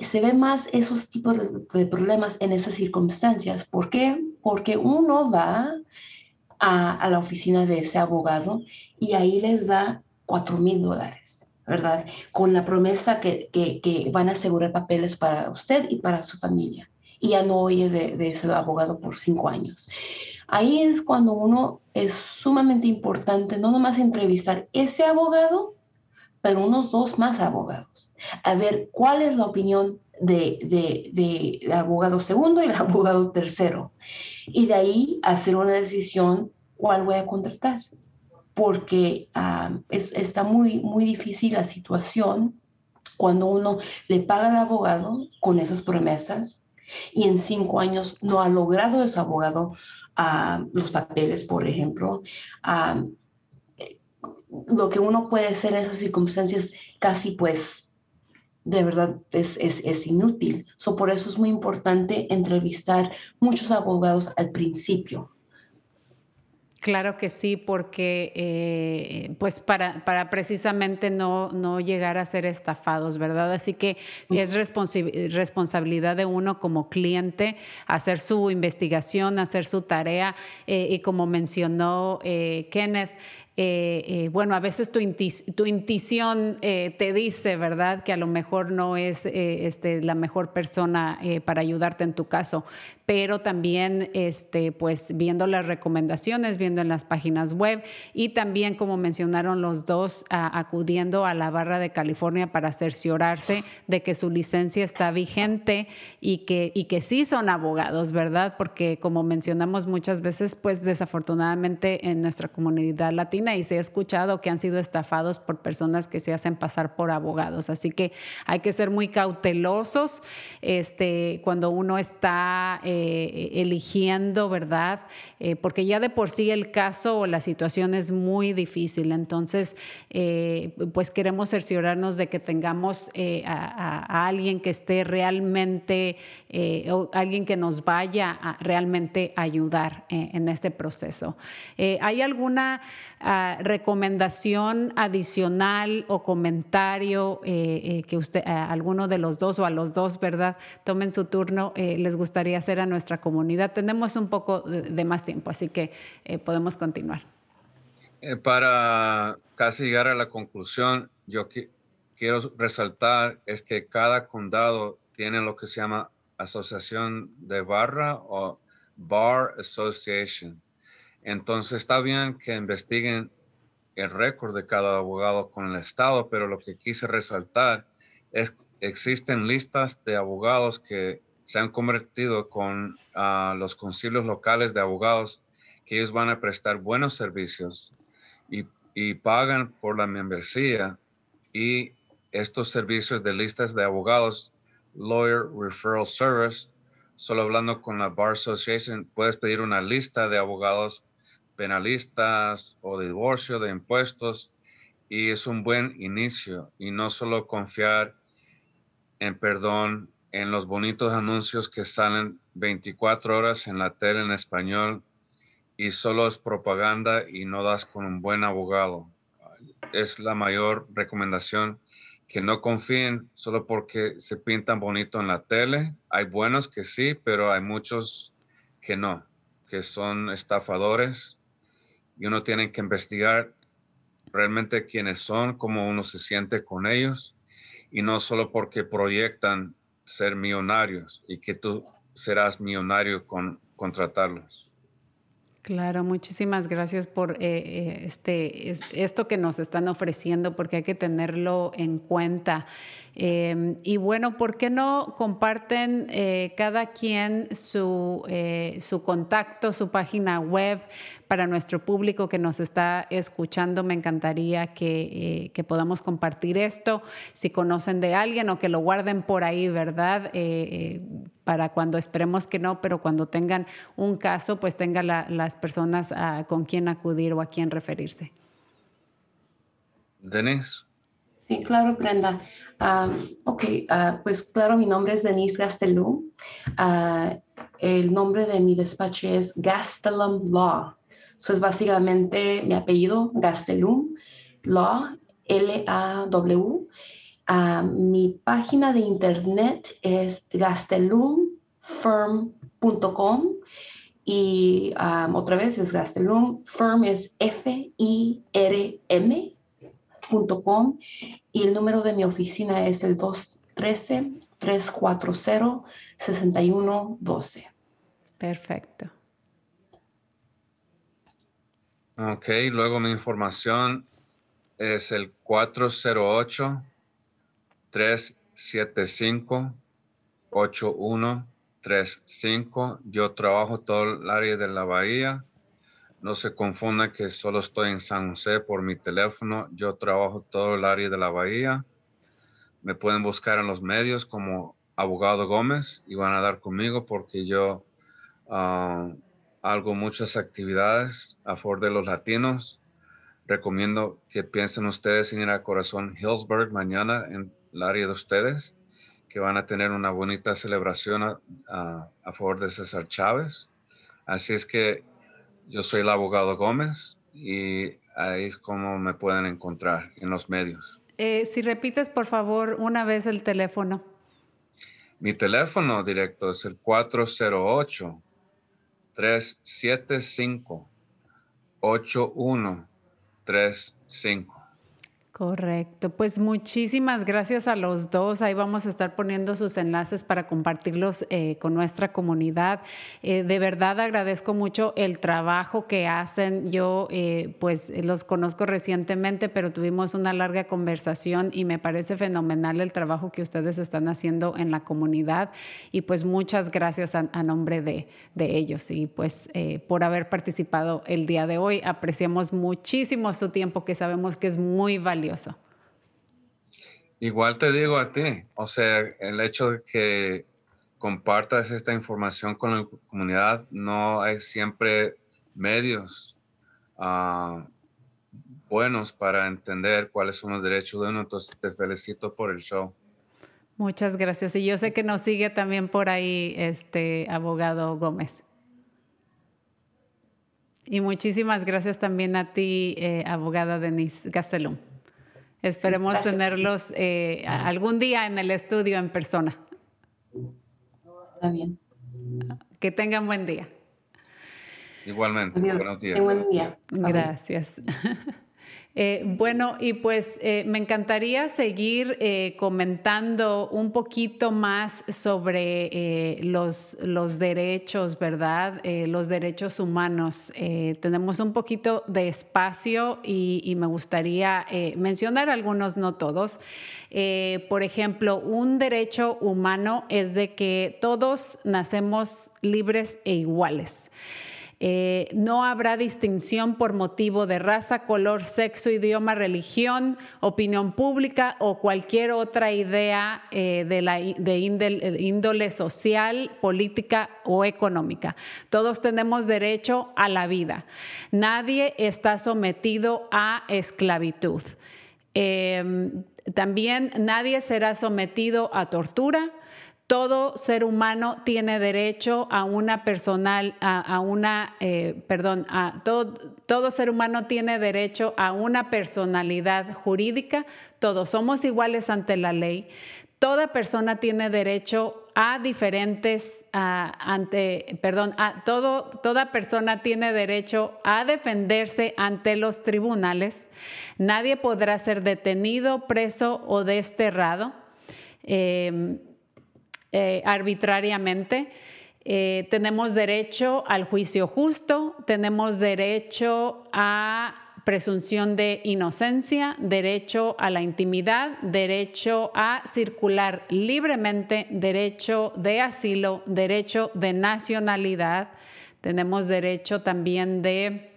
Se ve más esos tipos de, de, problemas en esas circunstancias. ¿Por qué? Porque uno va a, a la oficina de ese abogado y ahí les da cuatro mil dólares, ¿verdad? Con la promesa que, que, que van a asegurar papeles para usted y para su familia y ya no oye de, ese abogado por cinco años. Ahí es cuando uno es sumamente importante no nomás entrevistar ese abogado, pero unos dos más abogados, a ver cuál es la opinión del de, de, abogado segundo y el abogado tercero. Y de ahí hacer una decisión cuál voy a contratar, porque es, está muy, muy difícil la situación cuando uno le paga al abogado con esas promesas y en cinco años no ha logrado ese abogado ah, los papeles, por ejemplo. Ah, lo que uno puede hacer en esas circunstancias casi pues de verdad es, es, inútil. So, por eso es muy importante entrevistar muchos abogados al principio. Claro que sí, porque eh, pues para, para precisamente no, no, llegar a ser estafados, ¿verdad? Así que es responsabilidad de uno como cliente hacer su investigación, hacer su tarea eh, y como mencionó eh, Kenneth, eh, eh, bueno, a veces tu, intuición eh, te dice, ¿verdad?, que a lo mejor no es este, la mejor persona para ayudarte en tu caso, pero también este, pues, viendo las recomendaciones, viendo en las páginas web y también, como mencionaron los dos, acudiendo a la barra de California para cerciorarse de que su licencia está vigente y que, y que sí son abogados, ¿verdad? Porque como mencionamos muchas veces, pues desafortunadamente en nuestra comunidad latina, y se ha escuchado que han sido estafados por personas que se hacen pasar por abogados. Así que hay que ser muy cautelosos este, cuando uno está eh, eligiendo, ¿verdad? Eh, porque ya de por sí el caso o la situación es muy difícil. Entonces, eh, pues queremos cerciorarnos de que tengamos a, alguien que esté realmente, o alguien que nos vaya a realmente ayudar en este proceso. ¿Hay alguna recomendación adicional o comentario eh, eh, que usted, a alguno de los dos o a los dos, ¿verdad? Tomen su turno, eh, les gustaría hacer nuestra comunidad. Tenemos un poco de, más tiempo, así que podemos continuar. para casi llegar a la conclusión, yo quiero resaltar es que cada condado tiene lo que se llama asociación de barra o Bar Association entonces está bien que investiguen el récord de cada abogado con el Estado, pero lo que quise resaltar es existen listas de abogados que se han convertido con ah, los concilios locales de abogados que ellos van a prestar buenos servicios y, y pagan por la membresía y estos servicios de listas de abogados, Lawyer Referral Service, solo hablando con la Bar Association, puedes pedir una lista de abogados penalistas o divorcio, de impuestos, y es un buen inicio. Y no solo confiar en perdón, en los bonitos anuncios que salen 24 horas en la tele en español y solo es propaganda y no das con un buen abogado. Es la mayor recomendación que no confíen solo porque se pintan bonito en la tele. Hay buenos que sí, pero hay muchos que no, que son estafadores y uno tiene que investigar realmente quiénes son, cómo uno se siente con ellos y no solo porque proyectan ser millonarios y que tú serás millonario con contratarlos. Claro, muchísimas gracias por eh, eh, este, esto que nos están ofreciendo, porque hay que tenerlo en cuenta. Em, y bueno, ¿por qué no comparten eh, cada quien su, su contacto, su página web para nuestro público que nos está escuchando? Me encantaría que, que podamos compartir esto. Si conocen de alguien o que lo guarden por ahí, ¿verdad? para cuando esperemos que no, pero cuando tengan un caso, pues tengan las personas con quien acudir o a quién referirse. Denise. Sí, claro, Brenda. ok, ah, pues claro, mi nombre es Denise Gastelum. Ah, el nombre de mi despacho es Gastelum Law. Eso es básicamente mi apellido, Gastelum Law, L-A-W mi página de internet es gastelumfirm.com y otra vez es gastelum, firm es F-I-R-M.com y el número de mi oficina es el 213-340-6112. Perfecto. Ok, luego mi información es el 408 375-8135. Yo trabajo todo el área de la bahía. No se confunda que solo estoy en San José por mi teléfono. Yo trabajo todo el área de la bahía. Me pueden buscar en los medios como abogado Gómez y van a dar conmigo porque yo uh, hago muchas actividades a favor de los latinos. Recomiendo que piensen ustedes en ir a Corazón Hillsburg mañana en el área de ustedes, que van a tener una bonita celebración a, a favor de César Chávez. Así es que yo soy el abogado Gómez y ahí es como me pueden encontrar en los medios. Eh, si repites, por favor, una vez el teléfono. Mi teléfono directo es el 408-375-8135. Correcto, pues muchísimas gracias a los dos. Ahí vamos a estar poniendo sus enlaces para compartirlos eh, con nuestra comunidad. Eh, de verdad agradezco mucho el trabajo que hacen. Yo eh, pues los conozco recientemente, pero tuvimos una larga conversación y me parece fenomenal el trabajo que ustedes están haciendo en la comunidad. Y pues muchas gracias a, nombre de, de, ellos y pues por haber participado el día de hoy. Apreciamos muchísimo su tiempo que sabemos que es muy valioso Igual te digo a ti, o sea, el hecho de que compartas esta información con la comunidad, no hay siempre medios ah, buenos para entender cuáles son los derechos de uno, entonces te felicito por el show. Muchas gracias. Y yo sé que nos sigue también por ahí este abogado Gómez. Y muchísimas gracias también a ti, eh, abogada Denise Gastelum. Esperemos tenerlos eh, algún día en el estudio en persona. Está bien. Que tengan buen día. Igualmente. Buenos días. Buen día. Gracias. Eh, bueno, y pues eh, me encantaría seguir eh, comentando un poquito más sobre los, derechos, ¿verdad? los derechos humanos. tenemos un poquito de espacio y me gustaría mencionar algunos, no todos. por ejemplo, un derecho humano es de que todos nacemos libres e iguales. Eh, no habrá distinción por motivo de raza, color, sexo, idioma, religión, opinión pública o cualquier otra idea eh, de, de índole social, política o económica. Todos tenemos derecho a la vida. Nadie está sometido a esclavitud. Em, también nadie será sometido a tortura, todo ser humano tiene derecho a una personal, a, una, eh, perdón, a todo, todo ser humano tiene derecho a una personalidad jurídica. Todos somos iguales ante la ley. Toda persona tiene derecho a diferentes, ante, perdón, a todo, toda persona tiene derecho a defenderse ante los tribunales. Nadie podrá ser detenido, preso o desterrado. Eh, eh, arbitrariamente. Eh, tenemos derecho al juicio justo, tenemos derecho a presunción de inocencia, derecho a la intimidad, derecho a circular libremente, derecho de asilo, derecho de nacionalidad, tenemos derecho también de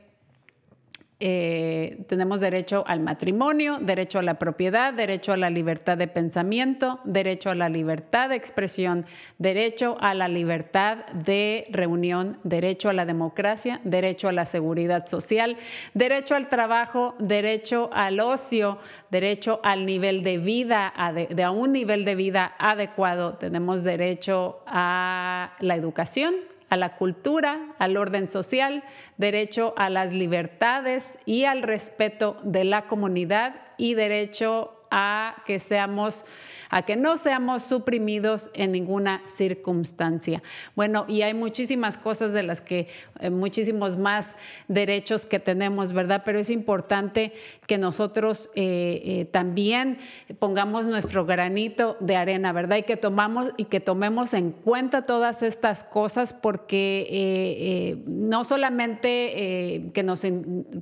eh, tenemos derecho al matrimonio, derecho a la propiedad, derecho a la libertad de pensamiento, derecho a la libertad de expresión, derecho a la libertad de reunión, derecho a la democracia, derecho a la seguridad social, derecho al trabajo, derecho al ocio, derecho al nivel de vida, de a un nivel de vida adecuado. Tenemos derecho a la educación, a la cultura, al orden social, derecho a las libertades y al respeto de la comunidad y derecho a que seamos a que no seamos suprimidos en ninguna circunstancia. Bueno, y hay muchísimas cosas de las que, eh, muchísimos más derechos que tenemos, ¿verdad? Pero es importante que nosotros eh, eh, también pongamos nuestro granito de arena, ¿verdad? Y que tomamos y que tomemos en cuenta todas estas cosas porque no solamente que nos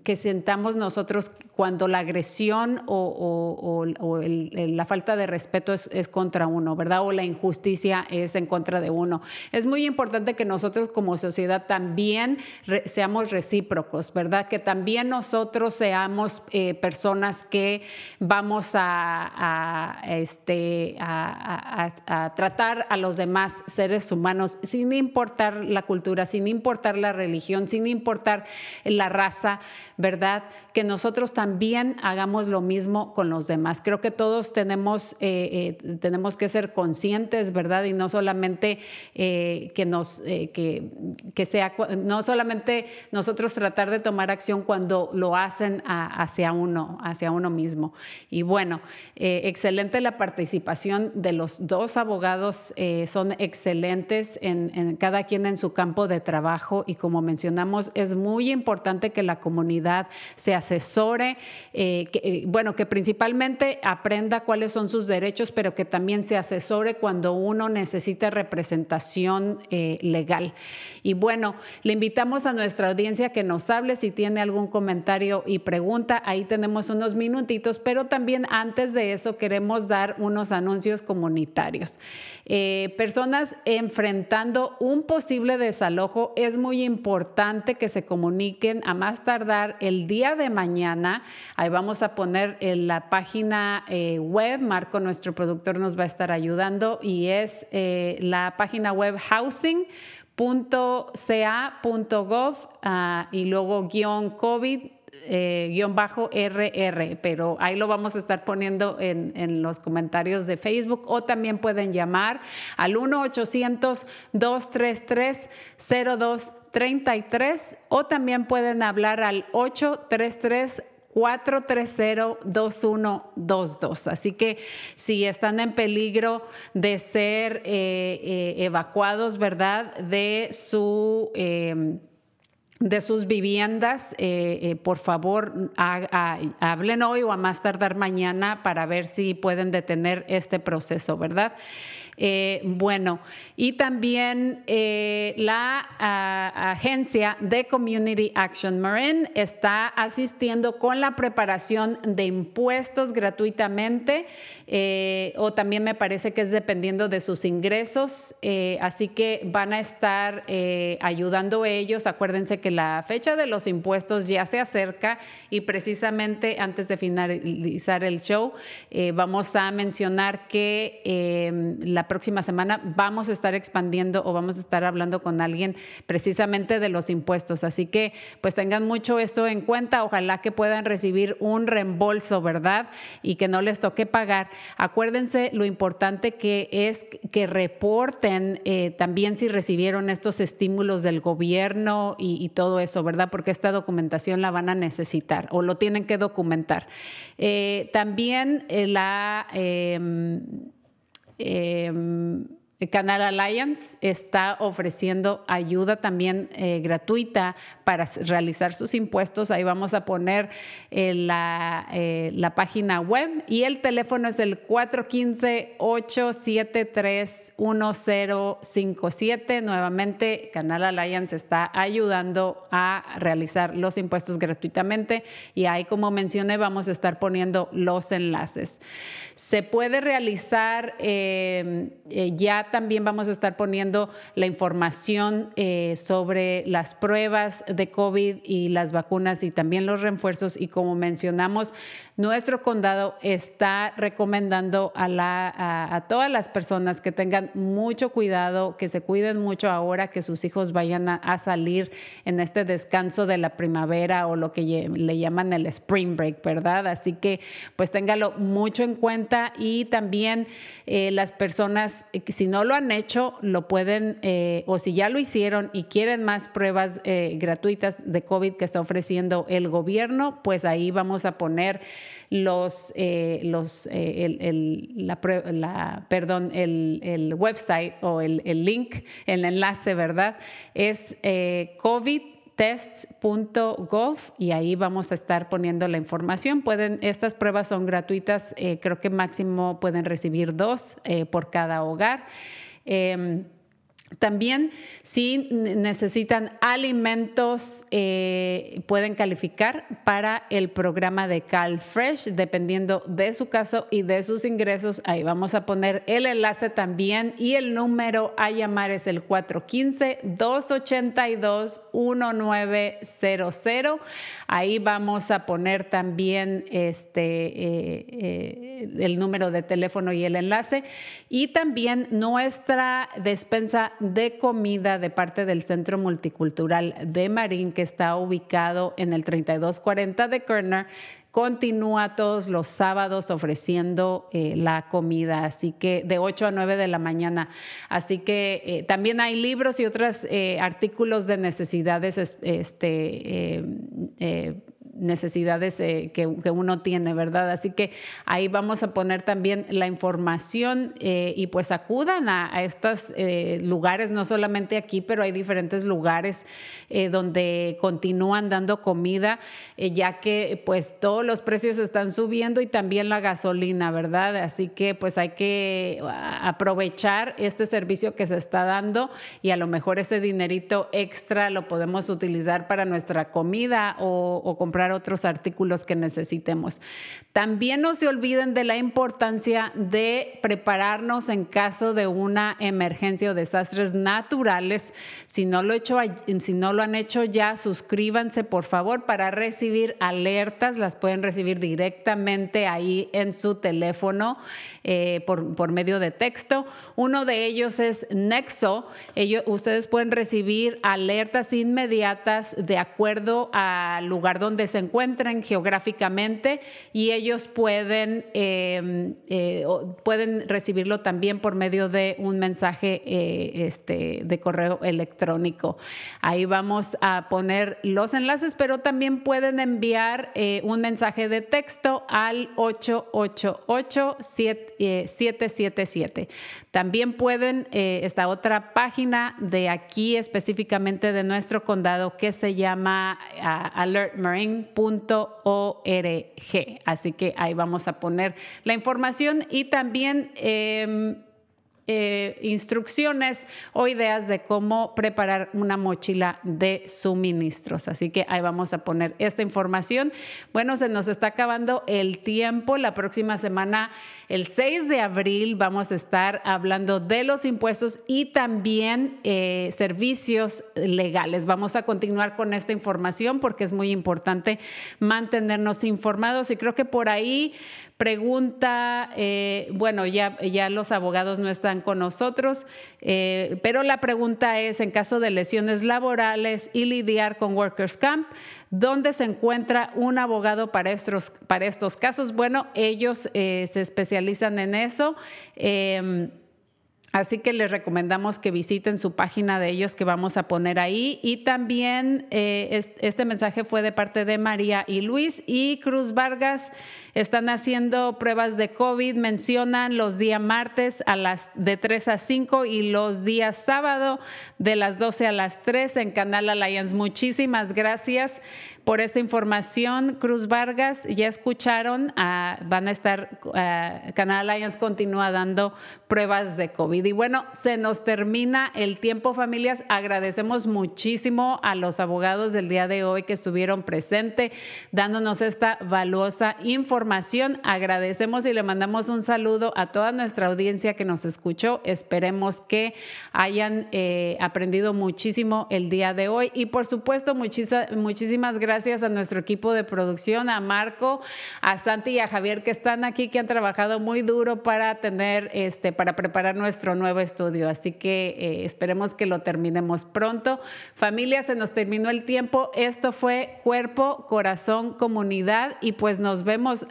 que sentamos nosotros cuando la agresión o, la falta de respeto es, contra uno, ¿verdad? O la injusticia es en contra de uno. Es muy importante que nosotros como sociedad también seamos recíprocos, ¿verdad? Que también nosotros seamos eh, personas que vamos a, este, a, tratar a los demás seres humanos sin importar la cultura, sin importar la religión, sin importar la raza, ¿verdad? Que nosotros también hagamos lo mismo con los demás. Creo que todos tenemos, eh, eh, tenemos que ser conscientes, ¿verdad? Y no solamente eh, que nos, que, que, sea, no solamente nosotros tratar de tomar acción cuando lo hacen hacia uno, hacia uno mismo. Y bueno, excelente la participación de los dos abogados, son excelentes en, cada quien en su campo de trabajo y como mencionamos, es muy importante que la comunidad se asesore, que, bueno, que principalmente aprenda cuáles son sus derechos, pero que también se asesore cuando uno necesita representación eh, legal. Y bueno, le invitamos a nuestra audiencia que nos hable si tiene algún comentario y pregunta. Ahí tenemos unos minutitos, pero también antes de eso queremos dar unos anuncios comunitarios. personas enfrentando un posible desalojo, es muy importante que se comuniquen a más tardar el día de mañana. Ahí vamos a poner en la página eh, web, Marco, nuestro productor, nos va a estar ayudando y es eh, la página web housing.ca.gov ah, y luego guion COVID eh, guion bajo RR, pero ahí lo vamos a estar poniendo en, en los comentarios de Facebook o también pueden llamar al 1-800-233-0233 o también pueden hablar al 833 430-2122. Así que si están en peligro de ser eh, eh, evacuados, ¿verdad? De su de sus viviendas, eh, por favor, hablen hoy o a más tardar mañana para ver si pueden detener este proceso, ¿verdad? Eh, bueno, y también eh, la agencia de Community Action Marin está asistiendo con la preparación de impuestos gratuitamente, eh, o también me parece que es dependiendo de sus ingresos, así que van a estar ayudando ellos. Acuérdense que la fecha de los impuestos ya se acerca y precisamente antes de finalizar el show vamos a mencionar que la próxima semana vamos a estar expandiendo o vamos a estar hablando con alguien precisamente de los impuestos. Así que pues tengan mucho esto en cuenta. Ojalá que puedan recibir un reembolso, ¿verdad? Y que no les toque pagar. Acuérdense lo importante que es que reporten eh, también si recibieron estos estímulos del gobierno y, todo eso, ¿verdad? Porque esta documentación la van a necesitar o lo tienen que documentar. Eh, también eh, la em, eh, Canal Alliance está ofreciendo ayuda también eh, gratuita para realizar sus impuestos. Ahí vamos a poner eh, la, eh, la, página web y el teléfono es el 415-873-1057. Nuevamente, Canal Alliance está ayudando a realizar los impuestos gratuitamente y ahí, como mencioné, vamos a estar poniendo los enlaces. Se puede realizar ya también vamos a estar poniendo la información eh, sobre las pruebas de COVID y las vacunas y también los refuerzos. Y como mencionamos, nuestro condado está recomendando a, la, a, todas las personas que tengan mucho cuidado, que se cuiden mucho ahora que sus hijos vayan a, salir en este descanso de la primavera o lo que le llaman el spring break, ¿verdad? Así que pues téngalo mucho en cuenta y también eh, las personas, eh, si no lo han hecho, lo pueden, eh, o si ya lo hicieron y quieren más pruebas gratuitas de COVID que está ofreciendo el gobierno, pues ahí vamos a poner los, eh, los, eh, el, la, perdón, el, website o el, link, el enlace, ¿verdad? Es eh, covidtests.gov y ahí vamos a estar poniendo la información. Estas pruebas son gratuitas, creo que máximo pueden recibir dos por cada hogar. Em, También si necesitan alimentos, eh, pueden calificar para el programa de CalFresh, dependiendo de su caso y de sus ingresos. Ahí vamos a poner el enlace también y el número a llamar es el 415-282-1900. Ahí vamos a poner también este, eh, eh, el número de teléfono y el enlace. Y también nuestra despensa de comida de parte del Centro Multicultural de Marín, que está ubicado en el 3240 de Kerner continúa todos los sábados ofreciendo eh, la comida, así que de 8 a 9 de la mañana. Así que eh, también hay libros y otros eh, artículos de necesidades este, necesidades eh, que, uno tiene, ¿verdad? Así que ahí vamos a poner también la información eh, y pues acudan a, estos eh, lugares, no solamente aquí, pero hay diferentes lugares donde continúan dando comida, ya que pues todos los precios están subiendo y también la gasolina, ¿verdad? Así que pues hay que aprovechar este servicio que se está dando y a lo mejor ese dinerito extra lo podemos utilizar para nuestra comida o, o comprar otros artículos que necesitemos. También no se olviden de la importancia de prepararnos en caso de una emergencia o desastres naturales. Si no lo, hecho, si no lo han hecho ya, suscríbanse por favor para recibir alertas. Las pueden recibir directamente ahí en su teléfono eh, por, por, medio de texto. Uno de ellos es Nexo. Ellos, ustedes pueden recibir alertas inmediatas de acuerdo al lugar donde se encuentren geográficamente y ellos pueden, em, eh, pueden recibirlo también por medio de un mensaje eh, este, de correo electrónico. Ahí vamos a poner los enlaces, pero también pueden enviar eh, un mensaje de texto al 888 777. También pueden, esta otra página de aquí específicamente de nuestro condado que se llama uh, alertmarine.com .org. Así que ahí vamos a poner la información y también em, eh, instrucciones o ideas de cómo preparar una mochila de suministros. Así que ahí vamos a poner esta información. Bueno, se nos está acabando el tiempo. La próxima semana, el 6 de abril, vamos a estar hablando de los impuestos y también eh, servicios legales. Vamos a continuar con esta información porque es muy importante mantenernos informados y creo que por ahí Pregunta, eh, bueno, ya, ya los abogados no están con nosotros, eh, pero la pregunta es, en caso de lesiones laborales y lidiar con Workers Camp, ¿dónde se encuentra un abogado para estos, para estos casos? Bueno, ellos eh, se especializan en eso. Em, Así que les recomendamos que visiten su página de ellos que vamos a poner ahí. Y también este mensaje fue de parte de María y Luis y Cruz Vargas. Están haciendo pruebas de COVID. Mencionan los días martes a las de 3 a 5 y los días sábado de las 12 a las 3 en Canal Alliance. Muchísimas gracias por esta información. Cruz Vargas, ya escucharon, van a estar, ah, Canal Alliance continúa dando pruebas de COVID. Y bueno, se nos termina el tiempo, familias. Agradecemos muchísimo a los abogados del día de hoy que estuvieron presentes dándonos esta valiosa información. Agradecemos y le mandamos un saludo a toda nuestra audiencia que nos escuchó. Esperemos que hayan eh, aprendido muchísimo el día de hoy. Y por supuesto, muchísimas gracias a nuestro equipo de producción, a Marco, a Santi y a Javier que están aquí, que han trabajado muy duro para tener, este, para preparar nuestro nuevo estudio. Así que eh, esperemos que lo terminemos pronto. Familia, se nos terminó el tiempo. Esto fue Cuerpo, Corazón, Comunidad y pues nos vemos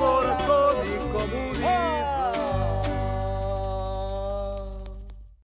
corazón.